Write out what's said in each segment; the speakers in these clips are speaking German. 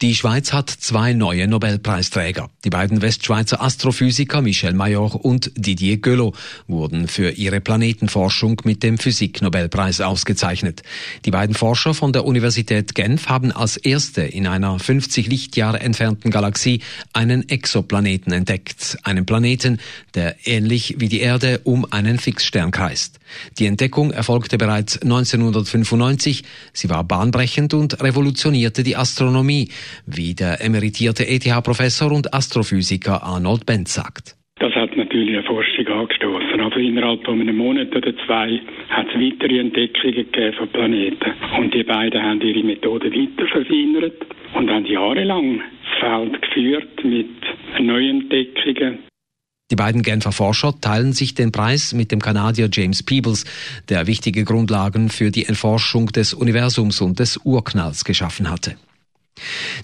Die Schweiz hat zwei neue Nobelpreisträger. Die beiden Westschweizer Astrophysiker Michel Mayor und Didier Queloz wurden für ihre Planetenforschung mit dem Physiknobelpreis ausgezeichnet. Die beiden Forscher von der Universität Genf haben als erste in einer 50 Lichtjahre entfernten Galaxie einen Exoplaneten entdeckt. Einen Planeten, der ähnlich wie die Erde um einen Fixstern kreist. Die Entdeckung erfolgte bereits 1995. Sie war bahnbrechend und revolutionierte die Astronomie wie der emeritierte ETH-Professor und Astrophysiker Arnold Benz sagt. Das hat natürlich eine Forschung angestoßen. Also innerhalb von einem Monat oder zwei hat es weitere Entdeckungen gegeben von Planeten. Und die beiden haben ihre Methode weiter verfeinert und haben jahrelang das Feld geführt mit neuen Entdeckungen. Die beiden Genfer Forscher teilen sich den Preis mit dem Kanadier James Peebles, der wichtige Grundlagen für die Erforschung des Universums und des Urknalls geschaffen hatte.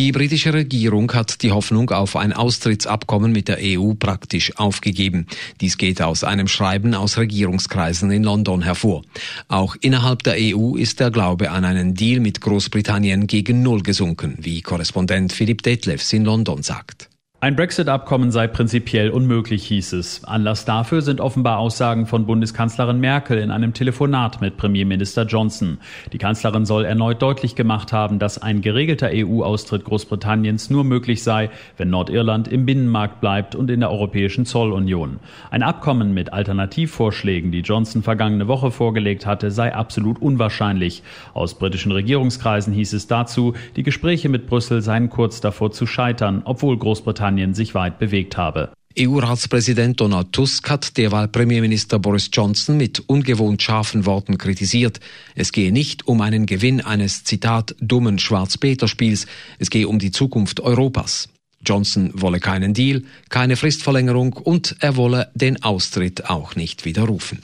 Die britische Regierung hat die Hoffnung auf ein Austrittsabkommen mit der EU praktisch aufgegeben. Dies geht aus einem Schreiben aus Regierungskreisen in London hervor. Auch innerhalb der EU ist der Glaube an einen Deal mit Großbritannien gegen Null gesunken, wie Korrespondent Philipp Detlefs in London sagt. Ein Brexit-Abkommen sei prinzipiell unmöglich, hieß es. Anlass dafür sind offenbar Aussagen von Bundeskanzlerin Merkel in einem Telefonat mit Premierminister Johnson. Die Kanzlerin soll erneut deutlich gemacht haben, dass ein geregelter EU-Austritt Großbritanniens nur möglich sei, wenn Nordirland im Binnenmarkt bleibt und in der Europäischen Zollunion. Ein Abkommen mit Alternativvorschlägen, die Johnson vergangene Woche vorgelegt hatte, sei absolut unwahrscheinlich. Aus britischen Regierungskreisen hieß es dazu, die Gespräche mit Brüssel seien kurz davor zu scheitern, obwohl Großbritannien Großbritannien sich weit bewegt habe. EU-Ratspräsident Donald Tusk hat derweil Premierminister Boris Johnson mit ungewohnt scharfen Worten kritisiert. Es gehe nicht um einen Gewinn eines, Zitat, dummen Schwarz-Peter-Spiels, es gehe um die Zukunft Europas. Johnson wolle keinen Deal, keine Fristverlängerung und er wolle den Austritt auch nicht widerrufen.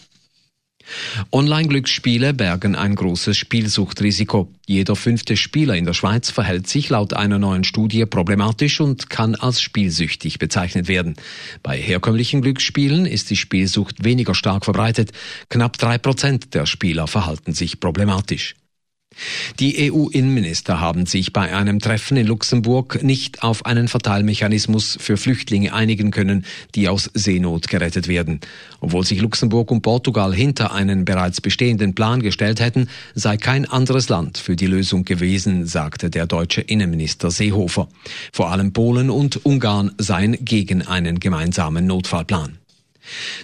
Online-Glücksspiele bergen ein großes Spielsuchtrisiko. Jeder fünfte Spieler in der Schweiz verhält sich laut einer neuen Studie problematisch und kann als spielsüchtig bezeichnet werden. Bei herkömmlichen Glücksspielen ist die Spielsucht weniger stark verbreitet. Knapp drei Prozent der Spieler verhalten sich problematisch. Die EU-Innenminister haben sich bei einem Treffen in Luxemburg nicht auf einen Verteilmechanismus für Flüchtlinge einigen können, die aus Seenot gerettet werden. Obwohl sich Luxemburg und Portugal hinter einen bereits bestehenden Plan gestellt hätten, sei kein anderes Land für die Lösung gewesen, sagte der deutsche Innenminister Seehofer. Vor allem Polen und Ungarn seien gegen einen gemeinsamen Notfallplan.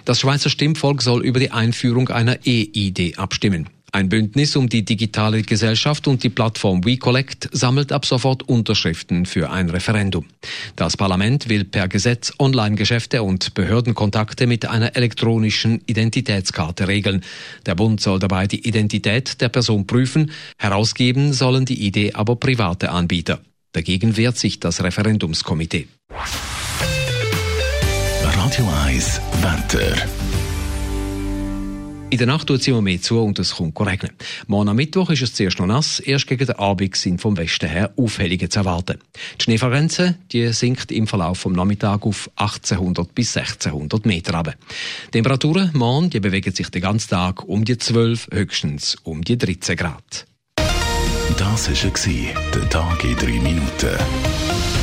Das Schweizer Stimmvolk soll über die Einführung einer E-ID abstimmen. Ein Bündnis um die digitale Gesellschaft und die Plattform WeCollect sammelt ab sofort Unterschriften für ein Referendum. Das Parlament will per Gesetz Online-Geschäfte und Behördenkontakte mit einer elektronischen Identitätskarte regeln. Der Bund soll dabei die Identität der Person prüfen, herausgeben sollen die Idee aber private Anbieter. Dagegen wehrt sich das Referendumskomitee. Radio 1 Wetter. In der Nacht tut es immer mehr zu und es kommt regnen. Morgen am Mittwoch ist es zuerst noch nass, erst gegen den Abend sind vom Westen her Aufhellungen zu erwarten. Die Schneefallgrenze die sinkt im Verlauf vom Nachmittag auf 1800 bis 1600 Meter runter. Temperaturen morgen die bewegen sich den ganzen Tag um die 12, höchstens um die 13 Grad. Das war der Tag in drei Minuten.